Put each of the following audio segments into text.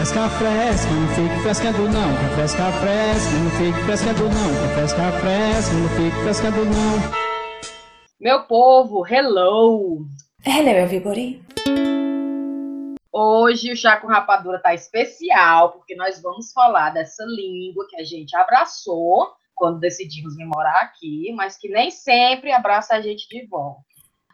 fresca, fresca, não fique frescando não. Café fresca, fresca, não fique frescando não. Café fresca, fresca, não fique frescando não. Meu povo, hello! Hello, everybody! Hoje o Chá com Rapadura tá especial, porque nós vamos falar dessa língua que a gente abraçou quando decidimos vir morar aqui, mas que nem sempre abraça a gente de volta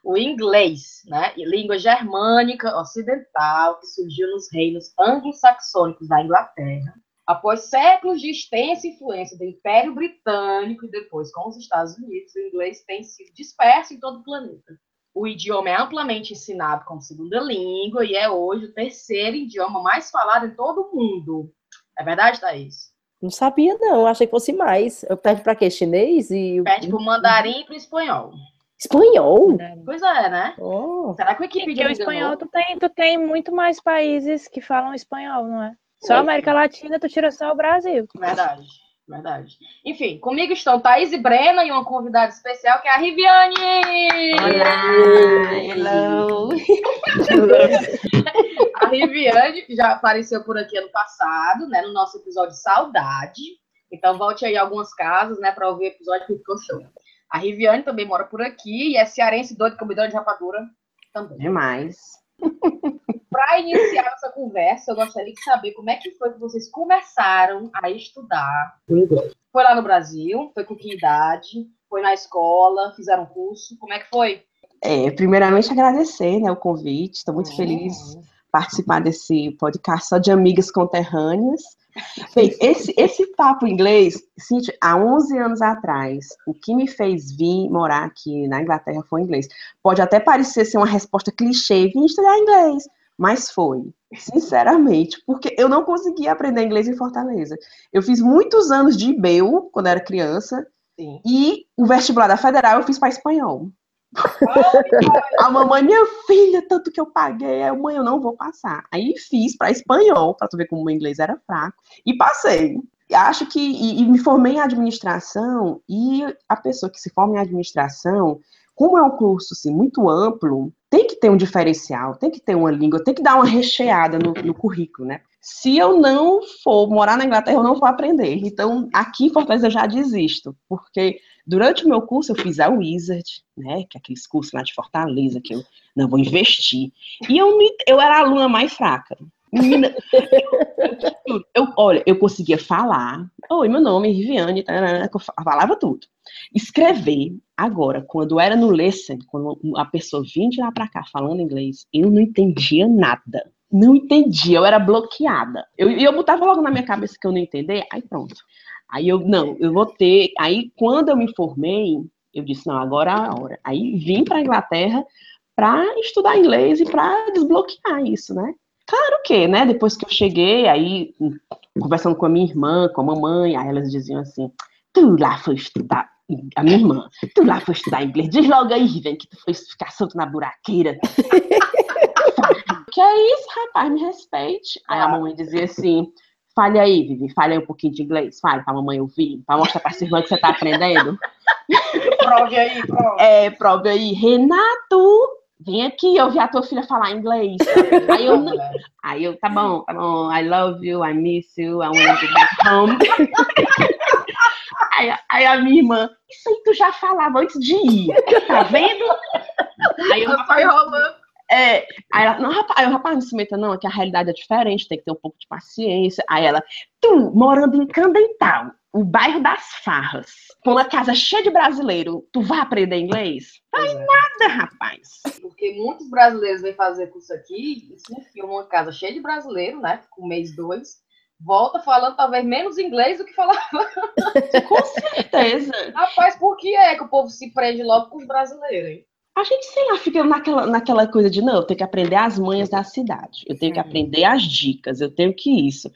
o inglês, né, língua germânica ocidental que surgiu nos reinos anglo-saxônicos da Inglaterra, após séculos de extensa influência do Império Britânico e depois com os Estados Unidos, o inglês tem sido disperso em todo o planeta. O idioma é amplamente ensinado como segunda língua e é hoje o terceiro idioma mais falado em todo o mundo. É verdade, Thaís? Não sabia, não. Achei que fosse mais. Eu pede para quê? Chinês? E... Pede para o mandarim e para o espanhol. Espanhol? Pois é, né? Oh. Será que o equipe Porque o espanhol, tu tem, tu tem muito mais países que falam espanhol, não é? Só a América Latina, tu tira só o Brasil. Verdade, verdade. Enfim, comigo estão Thaís e Brena e uma convidada especial que é a Riviane! Olá! Hello! a Riviane já apareceu por aqui ano passado, né? No nosso episódio Saudade. Então volte aí algumas casas, né, para ouvir o episódio que ficou show. A Riviane também mora por aqui e é cearense doido comedor de rapadura também. Demais. Para iniciar essa conversa, eu gostaria de saber como é que foi que vocês começaram a estudar. Foi lá no Brasil? Foi com que idade? Foi na escola? Fizeram curso? Como é que foi? É, primeiramente agradecer né, o convite, estou muito feliz participar desse podcast só de amigas conterrâneas. Bem, esse, esse papo inglês, Cintia, há 11 anos atrás, o que me fez vir morar aqui na Inglaterra foi inglês. Pode até parecer ser uma resposta clichê, vim estudar inglês, mas foi, sinceramente, porque eu não conseguia aprender inglês em Fortaleza. Eu fiz muitos anos de IBEU, quando era criança, Sim. e o vestibular da Federal eu fiz para espanhol. A mamãe, minha filha, tanto que eu paguei, aí, mãe, eu não vou passar. Aí fiz para espanhol, para tu ver como o meu inglês era fraco, e passei. Acho que, e, e me formei em administração, e a pessoa que se forma em administração, como é um curso assim, muito amplo, tem que ter um diferencial, tem que ter uma língua, tem que dar uma recheada no, no currículo, né? Se eu não for morar na Inglaterra, eu não vou aprender. Então, aqui em Fortaleza eu já desisto, porque durante o meu curso eu fiz a Wizard, né, que é aqueles cursos lá de Fortaleza que eu não vou investir. E eu, me, eu era a aluna mais fraca. Menina, eu, eu, olha, eu conseguia falar. Oi, meu nome é Riviane, eu falava tudo. Escrever, agora, quando era no lesson, quando a pessoa vinha de lá pra cá falando inglês, eu não entendia nada. Não entendia, eu era bloqueada. E eu, eu botava logo na minha cabeça que eu não entendia, aí pronto. Aí eu, não, eu vou ter. Aí quando eu me formei, eu disse, não, agora é a hora. Aí vim para a Inglaterra para estudar inglês e para desbloquear isso, né? Claro que, né? Depois que eu cheguei, aí conversando com a minha irmã, com a mamãe, aí elas diziam assim: tu lá foi estudar, a minha irmã, tu lá foi estudar inglês, diz logo aí, vem, que tu foi ficar solto na buraqueira. que é isso, rapaz, me respeite. Aí a mamãe dizia assim: fale aí, Vivi, fale aí um pouquinho de inglês, fale pra mamãe ouvir, pra mostrar pra sua irmã que você tá aprendendo. prove aí, prove. É, prove aí. Renato, vem aqui ouvir a tua filha falar inglês. Aí eu, aí eu, tá bom, tá bom, I love you, I miss you, I want to back home. Aí, aí, a minha irmã, isso aí tu já falava antes de ir, tá vendo? Aí eu foi rolando. É, aí ela, não, rapaz, aí, rapaz, não se meta não, é que a realidade é diferente, tem que ter um pouco de paciência. Aí ela, tu, morando em Candental, o bairro das farras, com uma casa cheia de brasileiro, tu vai aprender inglês? Vai é. nada, rapaz. Porque muitos brasileiros vêm fazer curso aqui, e se enfiam uma casa cheia de brasileiro, né, com mês dois, volta falando talvez menos inglês do que falava. com certeza. Rapaz, por que é que o povo se prende logo com os brasileiros, hein? A gente, sei lá, fica naquela, naquela coisa de, não, eu tenho que aprender as manhas da cidade, eu tenho que aprender as dicas, eu tenho que isso.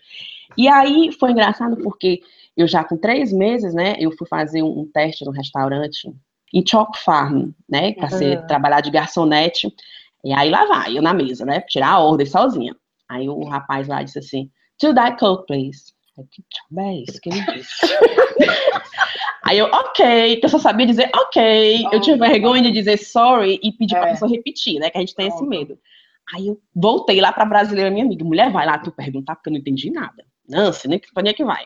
E aí foi engraçado porque eu já com três meses, né, eu fui fazer um, um teste no restaurante em Chalk Farm, né, para ser trabalhar de garçonete. E aí lá vai, eu na mesa, né, tirar a ordem sozinha. Aí o rapaz lá disse assim, to that coke, please. Eu, que diabo é isso que ele disse? Aí eu, ok, eu só sabia dizer ok. Oh, eu tinha vergonha de dizer sorry e pedir é. pra pessoa repetir, né? Que a gente tem oh. esse medo. Aí eu voltei lá pra brasileira, minha amiga. Mulher, vai lá tu perguntar, porque eu não entendi nada. Não, você nem que é que vai.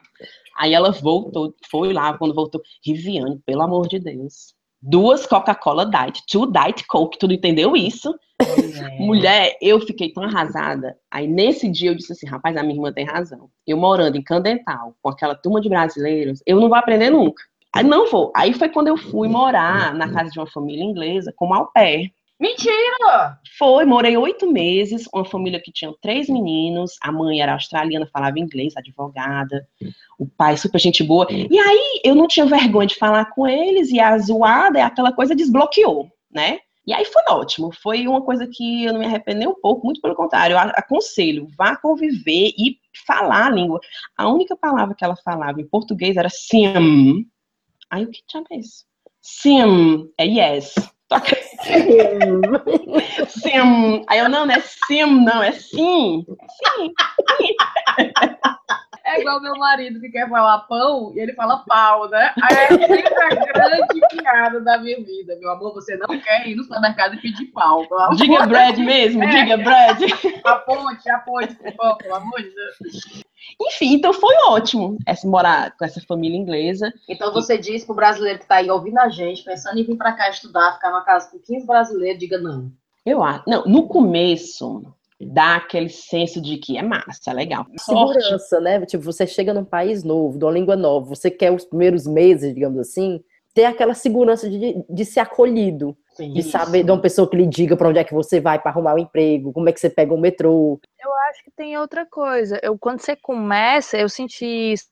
Aí ela voltou, foi lá, quando voltou, Riviane, pelo amor de Deus. Duas Coca-Cola Diet, two Diet Coke, tu não entendeu isso? Mulher, eu fiquei tão arrasada. Aí nesse dia eu disse assim, rapaz, a minha irmã tem razão. Eu morando em Candental, com aquela turma de brasileiros, eu não vou aprender nunca. Aí não vou. Aí foi quando eu fui morar na casa de uma família inglesa como au pair. Mentira! Foi, morei oito meses, uma família que tinha três meninos, a mãe era australiana, falava inglês, advogada, o pai super gente boa. E aí eu não tinha vergonha de falar com eles, e a zoada, aquela coisa desbloqueou, né? E aí foi ótimo, foi uma coisa que eu não me arrependo um pouco, muito pelo contrário, eu aconselho, vá conviver e falar a língua. A única palavra que ela falava em português era sim. Aí o que tinha é isso? Sim, é yes. Sim. Aí eu, não, não é sim, não, é sim. Sim. É igual meu marido que quer falar pão e ele fala pau, né? Aí é sempre a grande piada da minha vida. Meu amor, você não quer ir no supermercado e pedir pau. Diga bread mesmo, É. diga bread. A ponte, a ponte, por favor, pelo amor de Deus. Enfim, então foi ótimo essa, morar com essa família inglesa. Então você diz pro brasileiro que tá aí ouvindo a gente, pensando em vir pra cá estudar, ficar numa casa com 15 brasileiros, diga não. Eu acho. Não, no começo dá aquele senso de que é massa, é legal. Sorte. Segurança, né? Tipo, você chega num país novo, de uma língua nova, você quer os primeiros meses, digamos assim, ter aquela segurança de, de ser acolhido, Sim. de saber de uma pessoa que lhe diga para onde é que você vai para arrumar um emprego, como é que você pega o metrô. Eu acho que tem outra coisa. Eu, quando você começa, eu senti isso,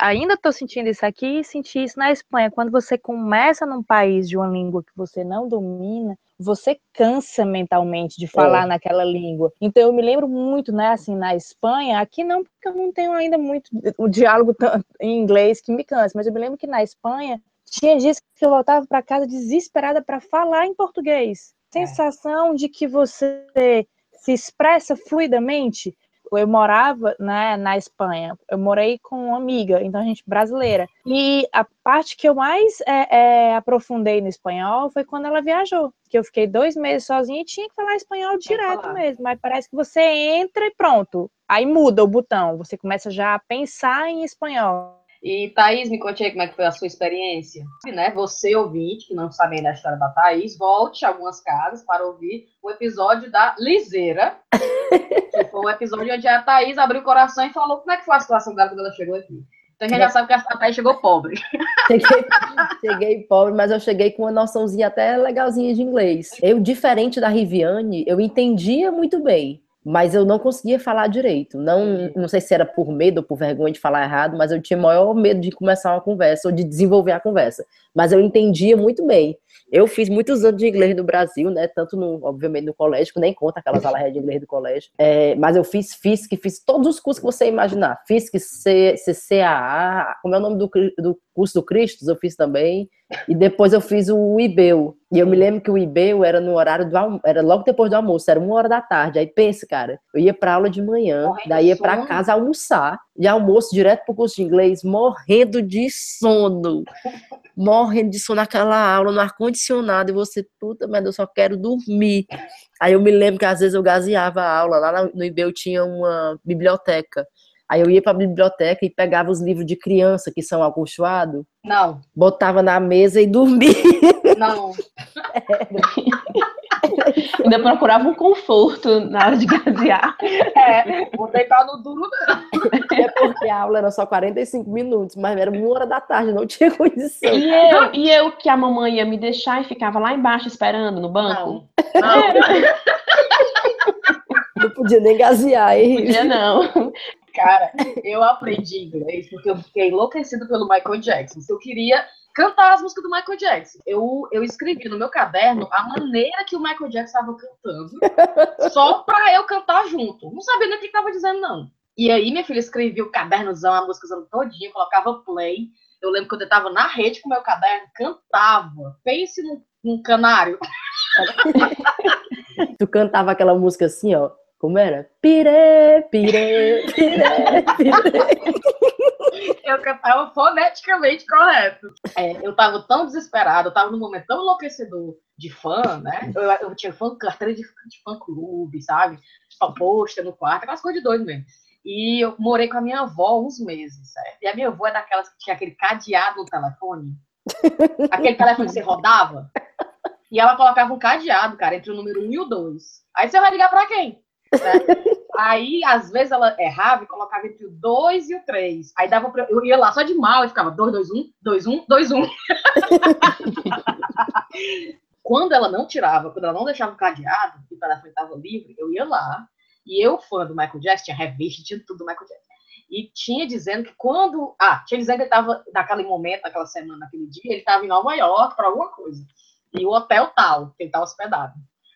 ainda estou sentindo isso aqui e senti isso na Espanha. Quando você começa num país de uma língua que você não domina, você cansa mentalmente de falar naquela língua. Então eu me lembro muito, né, assim, na Espanha, aqui não, porque eu não tenho ainda muito o diálogo em inglês que me cansa, mas eu me lembro que na Espanha tinha dias que eu voltava para casa desesperada para falar em português. Sensação de que você se expressa fluidamente. Eu morava né, na Espanha, eu morei com uma amiga, então a gente brasileira. E a parte que eu mais é, é, aprofundei no espanhol foi quando ela viajou, que eu fiquei dois meses sozinha e tinha que falar espanhol direto falar. mesmo. Mas parece que você entra e pronto. Aí muda o botão, você começa já a pensar em espanhol. E Thaís, me conte aí como é que foi a sua experiência. Né? Você, ouvinte, que não sabe ainda a história da Thaís, volte a algumas casas para ouvir o episódio da Liseira, que foi um episódio onde a Thaís abriu o coração e falou como é que foi a situação dela quando ela chegou aqui. Então a gente já sabe que a Thaís chegou pobre. Cheguei, cheguei pobre, mas eu cheguei com uma noçãozinha até legalzinha de inglês. Eu, diferente da Riviane, eu entendia muito bem, mas eu não conseguia falar direito. Não, não sei se era por medo ou por vergonha de falar errado, mas eu tinha maior medo de começar uma conversa ou de desenvolver a conversa. Mas eu entendia muito bem. Eu fiz muitos anos de inglês no Brasil, né? Tanto, no, obviamente, no colégio, que nem conta aquelas aulas de inglês do colégio. É, mas eu fiz FISC, fiz todos os cursos que você imaginar. FISC, C, CCAA, como é o nome do, do curso do Cristos, eu fiz também. E depois eu fiz o IBEU. E eu me lembro que o IBEU era no horário do almoço, era logo depois do almoço, era uma hora da tarde. Aí pensa, cara, eu ia pra aula de manhã, daí ia pra casa almoçar, de almoço direto pro curso de inglês, morrendo de sono. Morrendo de sono naquela aula, no ar-condicionado, e você, puta, mas eu só quero dormir. Aí eu me lembro que às vezes eu gaseava a aula, lá no IBEU tinha uma biblioteca. Aí eu ia pra biblioteca e pegava os livros de criança que são acolchoados, Não, botava na mesa e dormia. não. Ainda procurava um conforto na hora de gasear. É, vou deitar no duro, não. É porque a aula era só 45 minutos, mas era uma hora da tarde, não tinha condição. E eu, e eu que a mamãe ia me deixar e ficava lá embaixo esperando no banco? Não. Não. Não podia nem gasear, hein? Podia não. Cara, eu aprendi inglês porque eu fiquei enlouquecido pelo Michael Jackson. Eu queria cantar as músicas do Michael Jackson. Eu, eu escrevi no meu caderno a maneira que o Michael Jackson estava cantando, só pra eu cantar junto. Não sabia nem o que estava dizendo, não. E aí, minha filha escrevia o cadernozão, a música todinha, colocava play. Eu lembro quando eu tava na rede com o meu caderno, cantava. Pense num, num canário. Tu cantava aquela música assim, ó. Como era? Pirê, pirê, pirê, pirê. eu cantava foneticamente correto. É, eu tava tão desesperada, eu tava num momento tão enlouquecedor de fã, né? Eu, eu tinha fã, carteira de, de fã-clube, sabe? Tipo, pôster no quarto, aquelas coisas de doido mesmo. E eu morei com a minha avó uns meses, certo? E a minha avó é daquelas que tinha aquele cadeado no telefone. aquele telefone que você rodava. E ela colocava um cadeado, cara, entre o número 1 e o 2. Aí você vai ligar pra quem? Né? Aí, às vezes, ela errava e colocava entre o 2 e o 3. Aí dava pra... Eu ia lá só de mal e ficava 2, 2, 1, 2, 1, 2, 1. quando ela não tirava, quando ela não deixava o cadeado, e o telefone estava livre, eu ia lá. E eu, fã do Michael Jackson, tinha revista, tinha tudo do Michael Jackson. E tinha dizendo que quando. Ah, tinha dizendo que ele estava, naquele momento, naquela semana, naquele dia, ele estava em Nova York para alguma coisa. E o hotel tal, que ele estava hospedado.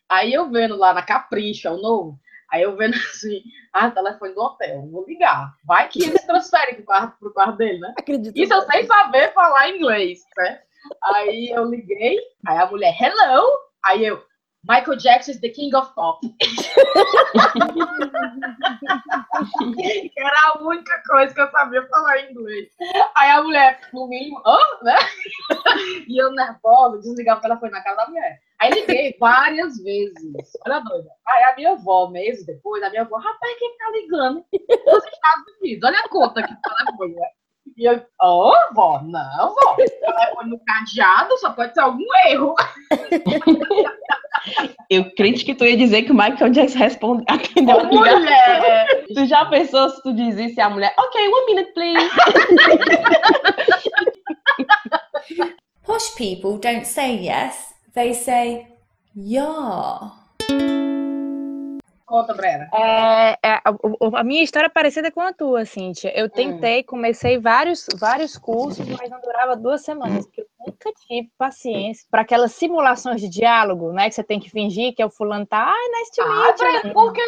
Aí eu vendo lá na Capricho, é o novo, Aí eu vendo assim, ah, telefone do hotel, vou ligar. Vai que eles transferem pro quarto, pro quarto dele, né? Acredito. Isso eu sem saber falar inglês, né? Aí eu liguei, aí a mulher, hello! Aí eu, Michael Jackson is the king of pop. Era a única coisa que eu sabia falar inglês. Aí a mulher, no mínimo, oh, né? E eu nervosa, desligava o telefone na cara da mulher. Aí liguei várias vezes. Olha doida. Aí a minha avó, meses depois, a minha avó, rapaz, quem tá ligando? Dos Estados Unidos. Olha a conta que tá telefone, né? E eu, ô, oh, vó, não, vó. Telefone no cadeado só pode ser algum erro. Eu crente que tu ia dizer que o Michael Jackson responde, atendeu a ligação. Mulher! Tu já pensou se tu dizesse a mulher, ok, one minute, please. Posh people don't say yes, they say yeah. Conta, Brena. É, é, a, a, minha história é parecida com a tua, Cíntia. Eu tentei, comecei vários, vários cursos, mas não durava duas semanas, porque eu nunca tive paciência para aquelas simulações de diálogo, né? Que você tem que fingir que é o fulano tá, ai, nice to meet ah, you. Por quê?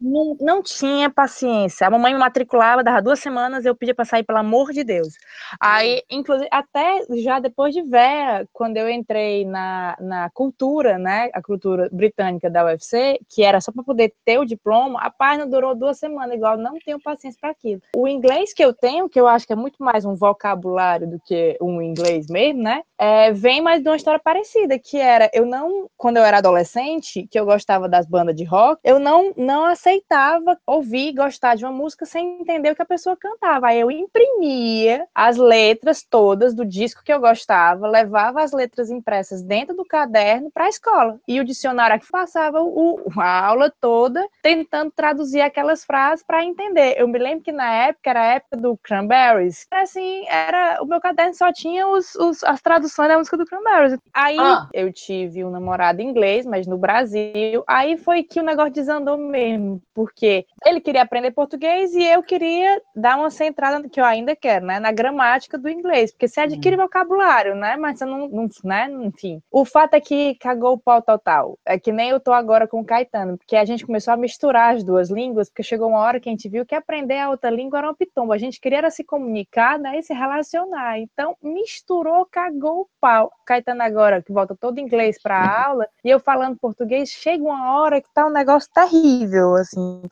Não, não tinha paciência. A mamãe me matriculava, dava duas semanas, eu pedia para sair, pelo amor de Deus. Aí, inclusive, até já depois de Vera, quando eu entrei na, na cultura, né, a cultura britânica da UFC, que era só para poder ter o diploma, a página durou duas semanas, igual, não tenho paciência para aquilo. O inglês que eu tenho, que eu acho que é muito mais um vocabulário do que um inglês mesmo, né, é, vem mais de uma história parecida, que era, eu não, quando eu era adolescente, que eu gostava das bandas de rock, eu não, não aceitava aceitava ouvir, gostar de uma música sem entender o que a pessoa cantava. Aí eu imprimia as letras todas do disco que eu gostava, levava as letras impressas dentro do caderno para a escola. E o dicionário aqui passava o, a aula toda tentando traduzir aquelas frases para entender. Eu me lembro que na época era a época do Cranberries. Assim, era o meu caderno só tinha os, os as traduções da música do Cranberries. Aí ah. eu tive um namorado inglês, mas no Brasil. Aí foi que o negócio desandou mesmo porque ele queria aprender português e eu queria dar uma centrada que eu ainda quero, né, na gramática do inglês, porque você adquire uhum. vocabulário, né, mas você não, não, né, enfim. O fato é que cagou o pau total. É que nem eu tô agora com o Caetano, porque a gente começou a misturar as duas línguas, porque chegou uma hora que a gente viu que aprender a outra língua era um pitombo. A gente queria se comunicar, né, e se relacionar. Então, misturou, cagou o pau. Caetano agora, que volta todo inglês para aula, e eu falando português, chega uma hora que tá um negócio terrível, assim.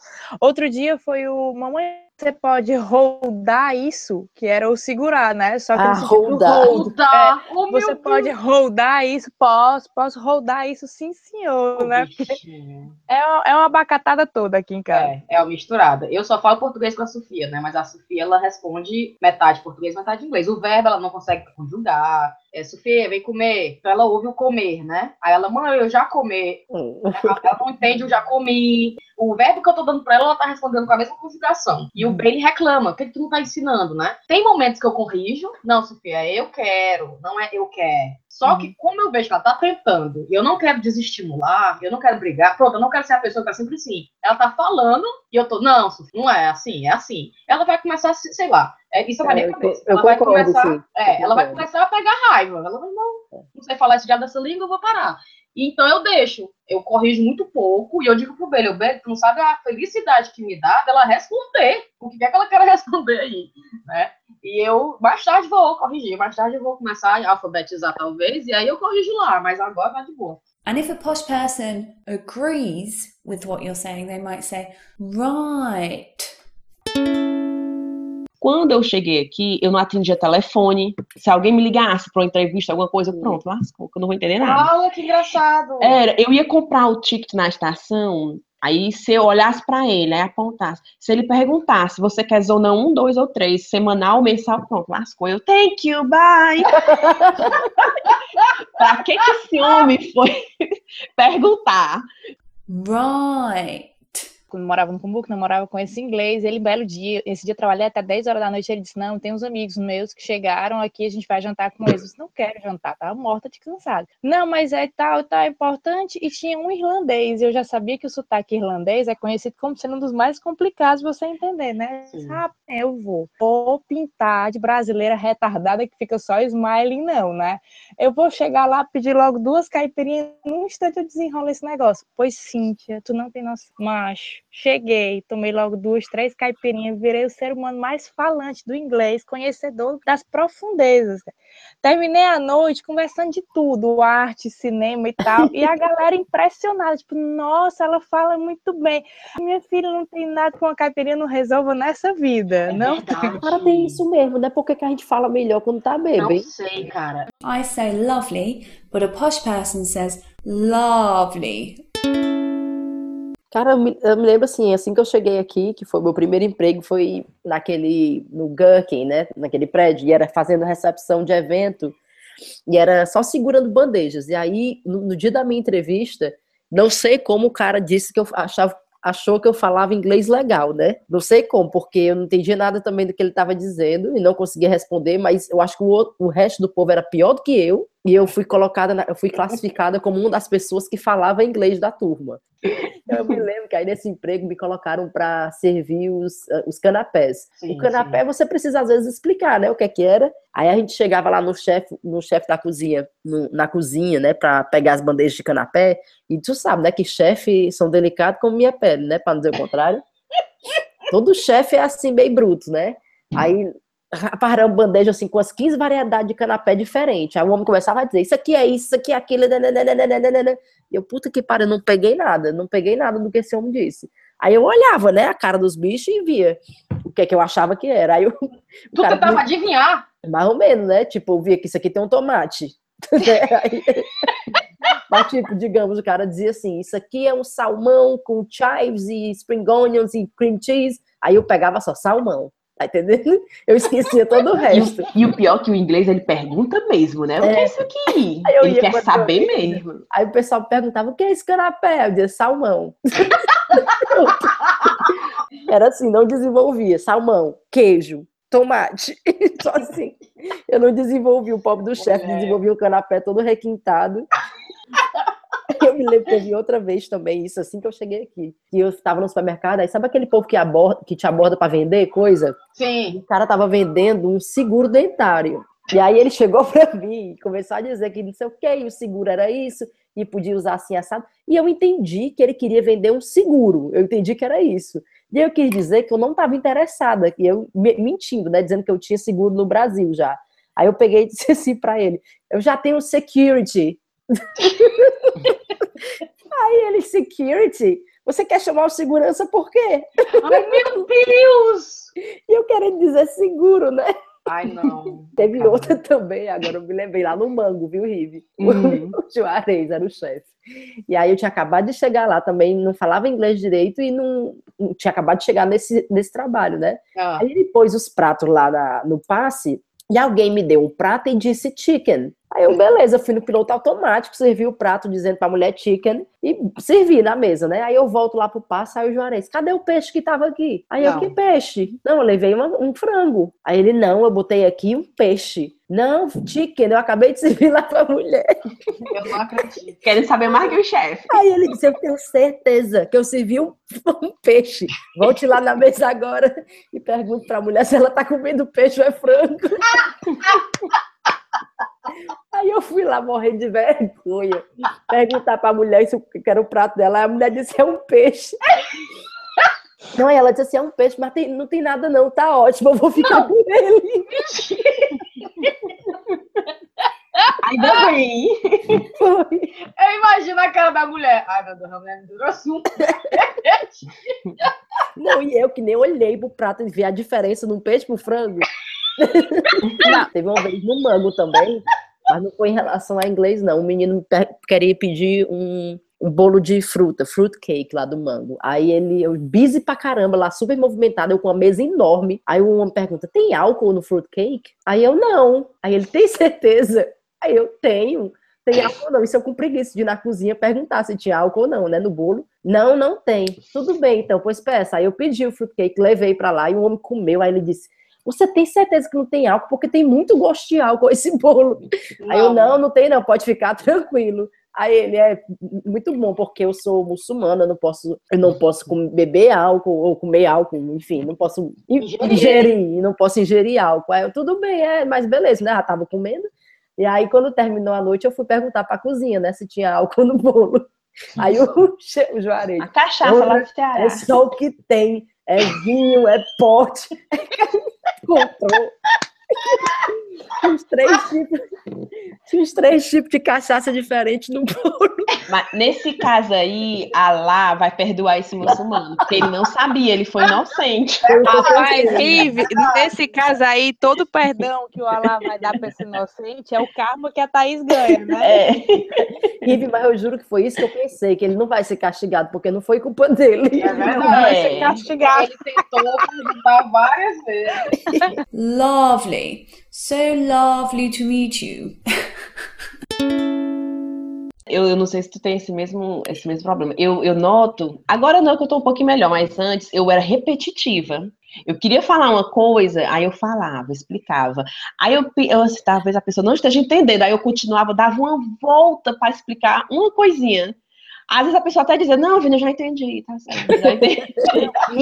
Outro dia foi o Mamãe você pode rodar isso, que era o segurar, né? Só que ah. Hold, é, oh, você pode rodar isso, posso, posso rodar isso, sim, senhor, oh, né? É, é uma bacatada toda aqui em casa. É, é uma misturada. Eu só falo português com a Sofia, né? Mas a Sofia, ela responde metade português, metade inglês. O verbo, ela não consegue conjugar. É, Sofia, vem comer. Então ela ouve o comer, né? Aí ela, mãe, eu já comi. Hum. Ela, ela não entende o já comi. O verbo que eu tô dando pra ela, ela tá respondendo com a mesma conjugação. E o Ben reclama, o que, que tu não tá ensinando, né? Tem momentos que eu corrijo. Não, Sofia, eu quero, não é eu quero. Só que, como eu vejo que ela tá tentando, e eu não quero desestimular, eu não quero brigar, pronto, eu não quero ser a pessoa que tá sempre assim. Ela tá falando, e eu tô, não, não é assim, é assim. Ela vai começar, sei lá, é, isso é, minha cabeça. Eu, ela vai concordo, começar. É, ela vai começar a pegar raiva. Ela vai, não, não sei falar esse diabo dessa língua, eu vou parar. Então eu deixo, eu corrijo muito pouco e eu digo pro Belo, Belo, tu não sabe a felicidade que me dá dela responder o que é que ela quer responder aí, né? E eu mais tarde vou corrigir, mais tarde eu vou começar a alfabetizar talvez, e aí eu corrijo lá, mas agora vai de boa. And if a posh person agrees with what you're saying, they might say, right. Quando eu cheguei aqui, eu não atendia telefone. Se alguém me ligasse para uma entrevista, alguma coisa, pronto, lascou, que eu não vou entender nada. Olha que engraçado. Era, eu ia comprar o ticket na estação, aí se eu olhasse para ele, aí apontasse, se ele perguntasse, você quer zona 1, 2 ou 3, semanal, mensal, pronto, lascou. Eu, thank you, bye. pra que que esse homem foi perguntar? Right. Morava no Cumbuco, namorava com esse inglês, ele, belo dia, esse dia eu trabalhei até 10 horas da noite, ele disse, não, tem uns amigos meus que chegaram aqui, a gente vai jantar com eles. Eu disse, não quero jantar, tava morta de cansado. Não, mas é tal, tal, é importante, e tinha um irlandês, eu já sabia que o sotaque irlandês é conhecido como sendo um dos mais complicados de você entender, né? Ah, eu vou, vou pintar de brasileira retardada que fica só smiling, não, né? Eu vou chegar lá, pedir logo duas caipirinhas, num instante eu desenrolo esse negócio. Pois, Cíntia, tu não tem noção, macho. Cheguei, tomei logo duas, três caipirinhas, virei o ser humano mais falante do inglês, conhecedor das profundezas. Terminei a noite conversando de tudo, arte, cinema e tal, e a galera impressionada, tipo, nossa, ela fala muito bem. Minha filha não tem nada com a caipirinha, não resolva nessa vida, É não verdade. Cara, tem isso mesmo, né? Por que, que a gente fala melhor quando tá Não bebê? sei, cara. I say lovely, but a posh person says lovely. Cara, eu me, eu me lembro assim, assim que eu cheguei aqui, que foi meu primeiro emprego, foi naquele, no Gherkin, né? Naquele prédio, e era fazendo recepção de evento, e era só segurando bandejas. E aí, no, no dia da minha entrevista, não sei como o cara disse que eu achava, achou que eu falava inglês legal, né? Não sei como, porque eu não entendia nada também do que ele estava dizendo e não conseguia responder, mas eu acho que o, o resto do povo era pior do que eu, e eu fui colocada, na- eu fui classificada como uma das pessoas que falava inglês da turma. Eu me lembro que aí nesse emprego me colocaram para servir os, eh, os canapés. Sim, o canapé você precisa às vezes explicar, né, o que é que era. Aí a gente chegava lá no chefe, no chefe da cozinha, no- na cozinha, né, para pegar as bandejas de canapé. E tu sabe, né, que chefe são delicados como minha pele, né, para não dizer o contrário. Todo chefe é assim bem bruto, né? Aí paramos bandeja assim com as 15 variedades de canapé diferentes. Aí o homem começava a dizer: Isso aqui é isso, isso aqui é aquilo. nananana. E eu, puta que pariu, não peguei nada, não peguei nada do que esse homem disse. Aí eu olhava, né, a cara dos bichos e via o que é que eu achava que era. Aí eu, Tu cara, tentava adivinhar? mais ou menos, né? Tipo, eu via que isso aqui tem um tomate. Né? Aí- Mas, tipo, digamos, o cara dizia assim: Isso aqui é um salmão com chives e spring onions e cream cheese. Aí eu pegava só salmão. Tá entendendo? Eu esquecia todo o E resto. o, e o pior é que o inglês, ele pergunta mesmo, né? O que é isso aqui? Ele quer saber mesmo. Aí o pessoal perguntava: o que é esse canapé? Eu dizia: salmão. Era assim, não desenvolvia. Salmão, queijo, tomate. Só assim. Eu não desenvolvi. O pobre do chefe Mulher. desenvolvia o canapé todo requintado. Eu me lembro que eu vi outra vez também isso, assim que eu cheguei aqui. E eu estava no supermercado, aí sabe aquele povo que, aborda, que te aborda para vender coisa? Sim. O cara tava vendendo um seguro dentário. E aí ele chegou pra mim e começou a dizer que não sei o que, e o seguro era isso, e podia usar assim assado. E eu entendi que ele queria vender um seguro. Eu entendi que era isso. E eu quis dizer que eu não estava interessada, e eu me- mentindo, né, dizendo que eu tinha seguro no Brasil já. Aí eu peguei e disse assim pra ele: "Eu já tenho security". Aí ele: "Security? Você quer chamar o segurança por quê?" Ai, meu Deus! E eu querendo dizer seguro, né? Ai, não. Teve Cara. outra também, agora eu me lembrei lá no Mango, viu, Rive? Uhum. O Juarez era o chefe. E aí eu tinha acabado de chegar lá também, não falava inglês direito e não, não tinha acabado de chegar nesse, nesse trabalho, né? Ah, Aí ele pôs os pratos lá na- no passe e alguém me deu um prato e disse chicken. Aí eu, beleza, fui no piloto automático, servi o prato dizendo pra mulher chicken e servi na mesa, né? Aí eu volto lá pro passe, aí o Juarez, cadê o peixe que tava aqui? Aí eu, Não. que peixe? Não, eu levei uma- um frango. Aí ele, não, eu botei aqui um peixe. Não, chicken, eu acabei de servir lá pra mulher. eu não acredito. Querem saber mais que o chefe. Aí ele disse, eu tenho certeza que eu servi um, um peixe. Volte lá na mesa agora e pergunte pra mulher se ela tá comendo peixe ou é frango. Aí eu fui lá morrendo de vergonha, perguntar pra mulher isso que era o prato dela. Aí a mulher disse, é um peixe. Não, ela disse assim, é um peixe, mas tem- não tem nada não, tá ótimo, eu vou ficar com ele. Ainda bem. Eu imagino a cara da mulher. Ai, meu Deus, a mulher me deu assunto. Não, e eu que nem olhei pro prato e vi a diferença num peixe pro frango. Não, teve uma vez no mango também, mas não foi em relação a inglês, não. O menino queria pedir um, um bolo de fruta, fruit cake lá do mango. Aí ele, eu busy pra caramba, lá super movimentado, eu com uma mesa enorme. Aí o homem pergunta: tem álcool no fruit cake? Aí eu não. Aí ele tem certeza? Aí eu tenho. Tem álcool não? Isso eu com preguiça de ir na cozinha perguntar se tinha álcool ou não, né? No bolo. Não, não tem. Tudo bem, então, pois peça. Aí eu pedi o fruitcake, levei pra lá e o homem comeu. Aí ele disse: Você tem certeza que não tem álcool? Porque tem muito gosto de álcool esse bolo. Aí eu: Não, não tem, não, pode ficar tranquilo. Aí ele é muito bom, porque eu sou muçulmana, não posso, eu não posso beber álcool ou comer álcool, enfim, não posso in- Ingerir. não posso ingerir álcool. Aí eu, tudo bem, é, mas beleza, né? Já tava comendo. E aí, quando terminou a noite, eu fui perguntar pra cozinha, né, se tinha álcool no bolo. Aí o, o Juarez, A cachaça lá do Ceará. é só o que tem, é vinho, é pote. Encontrou. Tinha uns três tipos, tinha uns três tipos de cachaça diferentes no bolo. Mas nesse caso aí, Alá vai perdoar esse muçulmano, porque ele não sabia, ele foi inocente. Rapaz, Rive, nesse caso aí, todo perdão que o Alá vai dar pra esse inocente é o karma que a Thaís ganha, né? É. Ive, mas eu juro que foi isso que eu pensei, que ele não vai ser castigado, porque não foi culpa dele. É Não verdade. vai É. ser castigado. Ele tentou perguntar várias vezes. Lovely. So lovely to meet you. Eu, eu não sei se tu tem esse mesmo, esse mesmo problema. Eu, eu noto, agora não que eu tô um pouquinho melhor, mas antes eu era repetitiva. Eu queria falar uma coisa, aí eu falava, explicava. Aí eu, eu assim, talvez a pessoa não esteja entendendo, aí eu continuava, dava uma volta para explicar uma coisinha. Às vezes a pessoa até dizia, não, Vini, eu já entendi, tá certo, já entendi.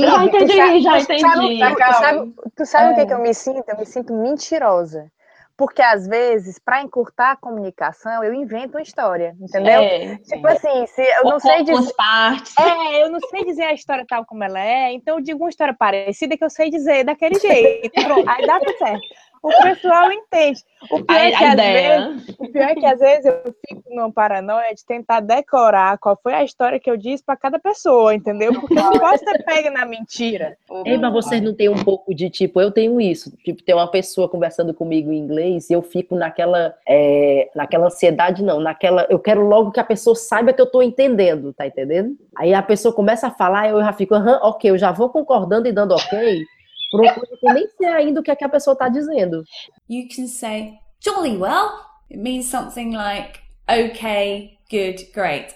já entendi, já entendi. Tu sabe, tu sabe o que, É. que eu me sinto? Eu me sinto mentirosa. Porque, às vezes, para encurtar a comunicação, eu invento uma história, entendeu? É, Tipo assim, se eu não sei dizer. Algumas partes. É, eu não sei dizer a história tal como ela é, então eu digo uma história parecida que eu sei dizer daquele jeito. Pronto, aí dá tudo certo. O pessoal entende. O pior, A, é que, a às ideia. vezes, o pior é que às vezes eu fico numa paranoia de tentar decorar qual foi a história que eu disse para cada pessoa, entendeu? Porque eu não posso ter pego na mentira. Ei, mas vocês não têm um pouco de tipo, eu tenho isso, tipo, tem uma pessoa conversando comigo em inglês e eu fico naquela, é, naquela ansiedade, não, naquela, eu quero logo que a pessoa saiba que eu tô entendendo, tá entendendo? Aí a pessoa começa a falar, eu já fico, aham, ok, eu já vou concordando e dando ok, por uma coisa que eu nem sei ainda o que, é que a pessoa tá dizendo. You can say jolly well. It means something like okay, good, great.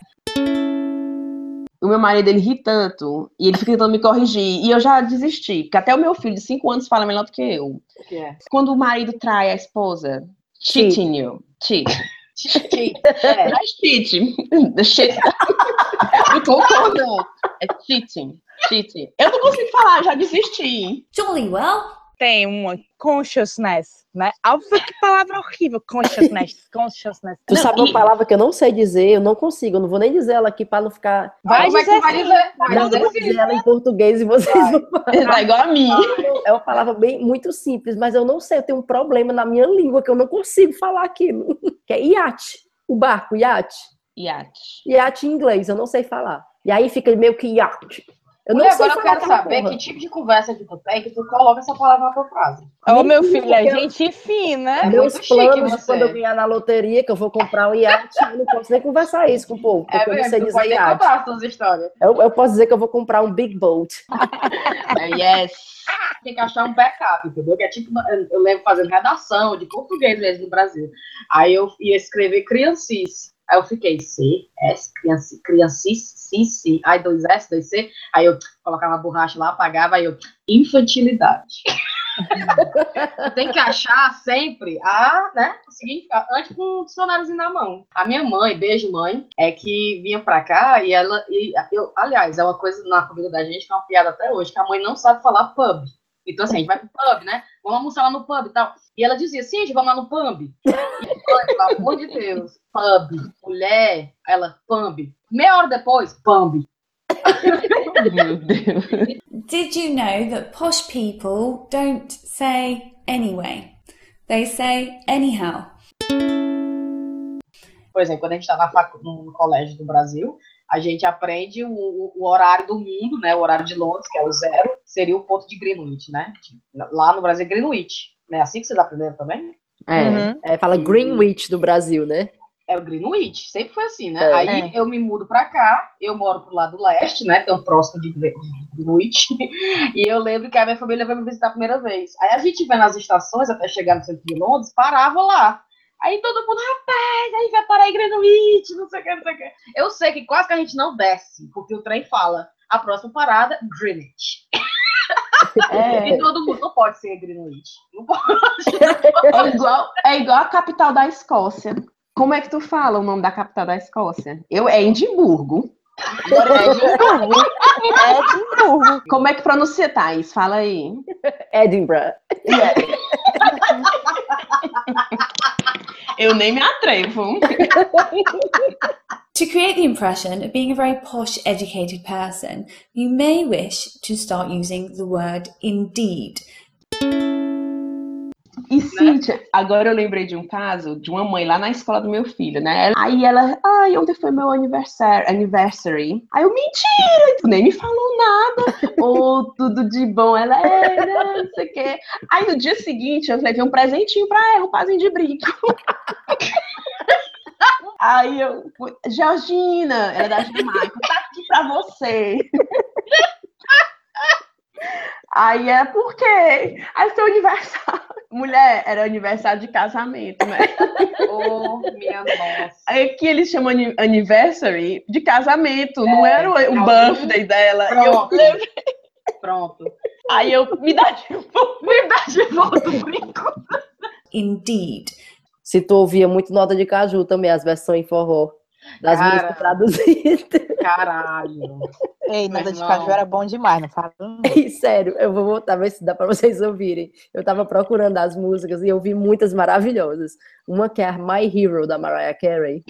O meu marido, ele ri tanto, e ele fica tentando me corrigir, e eu já desisti, porque até o meu filho de 5 anos fala melhor do que eu. Que é? Quando o marido trai a esposa, cheating you, cheat. É. Não é cheat, shit. Do cocô, não. É cheating, cheating. Eu não consigo falar, já desisti. Jolly well. Tem uma consciousness, né? Óbvio que palavra horrível, consciousness, consciousness. Tu Não, sabe e- uma palavra que eu não sei dizer, eu não consigo, eu não vou nem dizer ela aqui pra não ficar... Vai Como é dizer vai dizer? Vai Não, eu dizer vou sim. dizer ela em português e vocês vão Tá igual a mim. É uma palavra bem muito simples, mas eu não sei, eu tenho um problema na minha língua que eu não consigo falar aquilo. Que é iate, o barco, iate. Iate. Iate em inglês, eu não sei falar. E aí fica meio que iate. Eu não Mulher, sei agora eu quero saber porra. que tipo de conversa que tu tem que tu coloca essa palavra na tua frase. Ô, meu filho, é gente fina. É Meus muito chique planos de você. quando eu ganhar na loteria, que eu vou comprar um iate, eu não posso nem conversar isso com o povo, porque É eu não sei mesmo, dizer iate. contar as tuas histórias. Eu, eu posso dizer que eu vou comprar um big boat. É, yes. Tem que achar um backup, entendeu? Que é tipo, eu- lembro fazendo redação de português mesmo no Brasil. Aí eu ia escrever criancice. Aí eu fiquei C, S, crianci- criancice, C, C, aí dois S, dois C. Aí eu colocava a borracha lá, apagava, aí eu, infantilidade. Tem que achar sempre a, né, o significado, antes com um dicionáriozinho na mão. A minha mãe, beijo mãe, é que vinha pra cá e ela, e eu, aliás, é uma coisa na família da gente que é uma piada até hoje, que a mãe não sabe falar pub. Então, assim, a gente vai pro pub, né? Vamos almoçar lá no pub e tal. E ela dizia, sim, gente, vamos lá no pub. E, mãe, pelo amor de Deus, pub, mulher, ela, pub. Meia hora depois, pub. Meu Deus. Did you know that posh people don't say anyway? They say anyhow. Por exemplo, quando a gente está no colégio do Brasil, a gente aprende o, o, horário do mundo, né? O horário de Londres, que é o zero, seria o ponto de Greenwich, né? Lá no Brasil é Greenwich. É assim que vocês aprenderam também? É, uhum. é fala Greenwich do Brasil, né? É o Greenwich, sempre foi assim, né? É. Aí eu me mudo para cá, eu moro pro lado leste, né? Tão próximo de Greenwich. e eu lembro que a minha família veio me visitar a primeira vez. Aí a gente vê nas estações, até chegar no centro de Londres, parava lá. Aí todo mundo, rapaz, aí vai parar em Greenwich, não sei o que, não sei o que. Eu sei que quase que a gente não desce, porque o trem fala, a próxima parada, Greenwich. É. E todo mundo não pode ser Greenwich. Não pode. É igual, é igual a capital da Escócia. Como é que tu fala o nome da capital da Escócia? Eu, é Edimburgo. Agora é Edimburgo. Edimburgo. Como é que pronuncia, Thaís? Fala aí. Edinburgh. Yeah. Eu nem me atrevo. to create the impression of being a very posh, educated person, you may wish to start using the word indeed. E Cíntia, agora eu lembrei de um caso de uma mãe lá na escola do meu filho, né? Aí ela, ai, ontem foi meu aniversário, anniversary. Aí eu, mentira, tu nem me falou nada. Ou oh, tudo de bom. Ela, é, não, não sei o quê. Aí no dia seguinte eu levei um presentinho pra ela, um pazinho de brinco. Aí eu, Georgina, ela é da Jamaica, tá aqui pra você. Aí é porque aí seu aniversário. Mulher, era aniversário de casamento, né? Oh, minha nossa. Aí que eles chamam anniversary de casamento, é, não era o, o birthday dela. Pronto. Eu Pronto. Aí eu me dá de volta, me dá de volta o brinco. Indeed. Se tu ouvia muito nota de caju também, as versões em forró das Cara, músicas traduzidas. Caralho. Ei, Nada de Caju era bom demais, não fala? Sério, eu vou voltar, ver se dá para vocês ouvirem. Eu tava procurando as músicas e eu vi muitas maravilhosas. Uma que é My Hero, da Mariah Carey,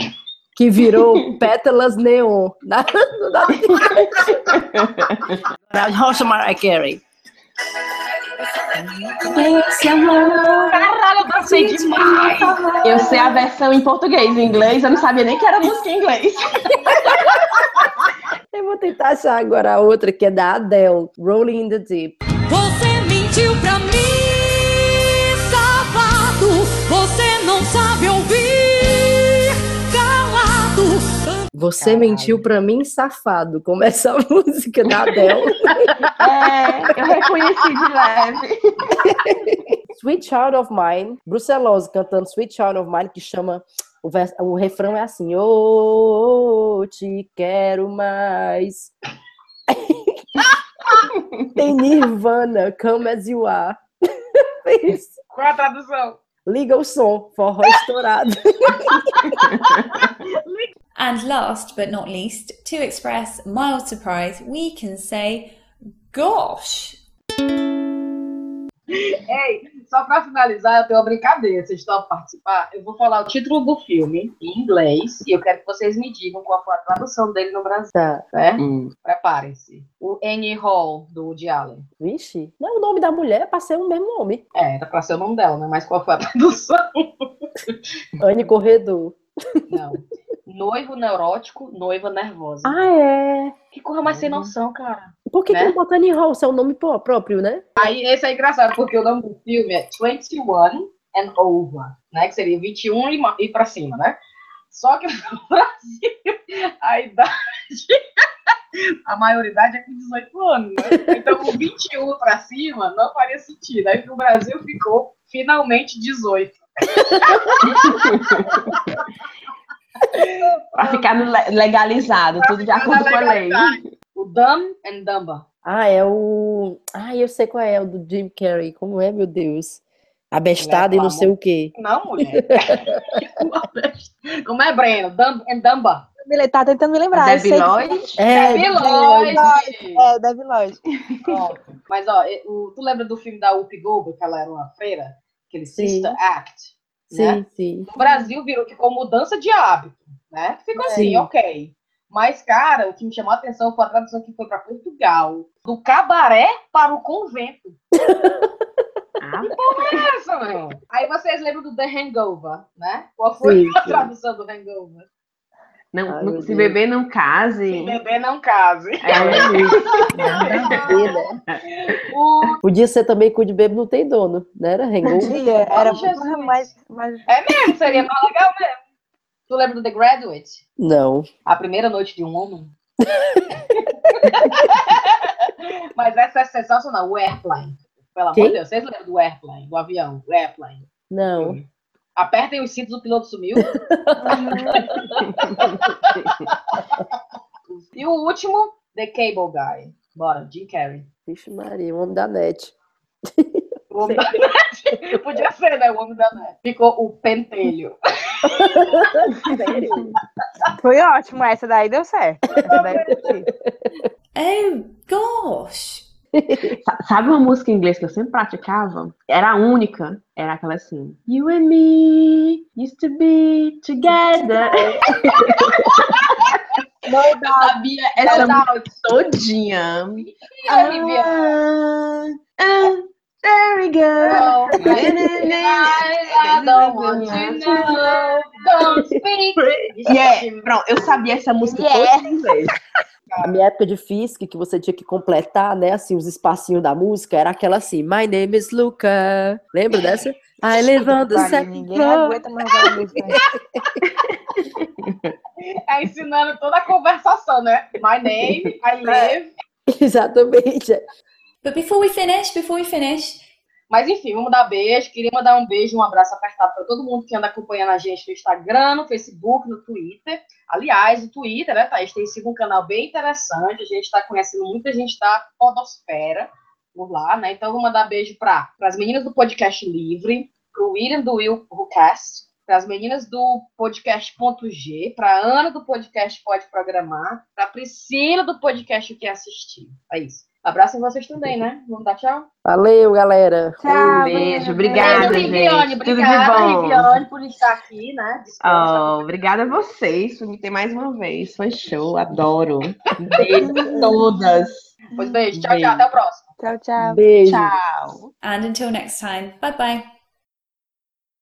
que virou Pétalas Neon. Na, na, Rocha Mariah Carey. Esse amor. Dancei demais. Eu sei a versão em português e inglês, eu não sabia nem que era música em inglês. eu vou tentar achar agora a outra que é da Adele, Rolling in the Deep. Você mentiu pra mim, safado. Você não sabe ouvir, Você Caralho. mentiu pra mim, safado. Começa a música da Adele. é, eu reconheci de leve. Sweet Child of Mine, Brucelose cantando Sweet Child of Mine, que chama. O, vers, o refrão é assim: Oh, te quero mais. Tem Nirvana, Come As You Are. Qual a tradução? Liga o som, forró estourado. And last but not least, to express mild surprise, we can say, gosh. Ei, só para finalizar, eu tenho uma brincadeira. Vocês estão a participar? Eu vou falar o título do filme em inglês e eu quero que vocês me digam qual foi a tradução dele no Brasil. Tá. Né? Hum. Preparem-se. O Annie Hall, do Woody Allen. Vixe, não é o nome da mulher, é pra ser o mesmo nome. É, era pra ser o nome dela, né? Mas qual foi a tradução? Anne Corredor. Não. Noivo neurótico, noiva nervosa. Ah, é? Que coisa mais sem noção, cara. Por que, né? que não bota Annie Hall? é o nome próprio, né? Aí, esse é engraçado, porque o nome do filme é 21 and Over, né? Que seria 21 e, e pra cima, né? Só que no Brasil, a idade, a maioridade é com 18 anos, né? Então, o 21 pra cima não faria sentido. Aí no Brasil ficou finalmente 18. para ficar legalizado, tudo de acordo com a lei. O Dumb and Dumber. Ah, é o. Ah, eu sei qual é, o do Jim Carrey. Como é, meu Deus? Abestada é, e não sei o quê. Não, mulher. Como é, Breno? Dumb and Dumber. Ele tá tentando me lembrar. Debbie Lloyd? É, Debbie Lloyd. É, Debbie Lloyd. Mas, ó, tu lembra do filme da Whoopi Goldberg, que ela era uma freira? Aquele Sister Act? Sim, né? sim. No Brasil virou ficou mudança de hábito, né? Ficou assim, ok. Mas, cara, o que me chamou a atenção foi a tradução que foi para Portugal. Do cabaré para o convento. Ah, Essa, meu. Aí vocês lembram do The Hangover, né? Qual foi Sim, a sim. tradução do Hangover? Não, Ai, não- se beber não case. Se beber, não case. É, Nada a ver, né? O... Podia ser também cu de bebo não tem dono, né? Era hangover. Dia, era mais, mais É mesmo, seria mais legal mesmo. Tu lembra do The Graduate? Não. A primeira noite de um homem? Mas essa é sensacional, o Airplane. Pelo amor Quem? de Deus, vocês lembram do Airplane, do avião, o Airplane? Não. Apertem os cintos, o piloto sumiu. e o último, The Cable Guy. Bora, Jim Carrey. Vixe Maria, o homem da net. O homem da net. Podia ser, né? O homem da net. Ficou o pentelho. Foi ótimo, essa daí deu certo. Essa daí eu curti. Oh gosh. Sa- Sabe uma música em inglês que eu sempre praticava? Era a única. Era aquela assim. You and me used to be together. eu sabia essa Não, música todinha. não. Ah, ah, there we go. Oh, I don't want to know. Don't speak. Yeah, pronto, eu sabia essa música Yeah. toda em inglês. A minha época de FISC, que você tinha que completar, né, assim, os espacinhos da música, era aquela assim, My name is Luca. Lembra dessa? I live on the second Ninguém aguenta mais. É ensinando toda a conversação, né? My name, I live. Exatamente. But before we finish, before we finish, Mas enfim, vamos dar beijo. Queria mandar um beijo, um abraço apertado para todo mundo que anda acompanhando a gente no Instagram, no Facebook, no Twitter. Aliás, o Twitter, né, Thaís, tem sido um canal bem interessante. A gente está conhecendo muita gente da podosfera por lá, né? Então, vou mandar beijo para as meninas do Podcast Livre, para o William do Will Cast, para as meninas do podcast Ponto G, para Ana do podcast Pode Programar, para Priscila do podcast O Que Assistir. É isso. Abraço em vocês também, né? Vamos dar tchau? Valeu, galera. Um beijo, obrigada, Beijo, Riviane. gente. Tudo de Obrigada, bom. Riviane, por estar aqui, né? Oh, obrigada a vocês por me ter mais uma vez. Foi show, adoro. Um Beijo a todas. Pois beijo, tchau, tchau. Até o próximo. Tchau, tchau. Beijo. Tchau. and until next time, bye bye.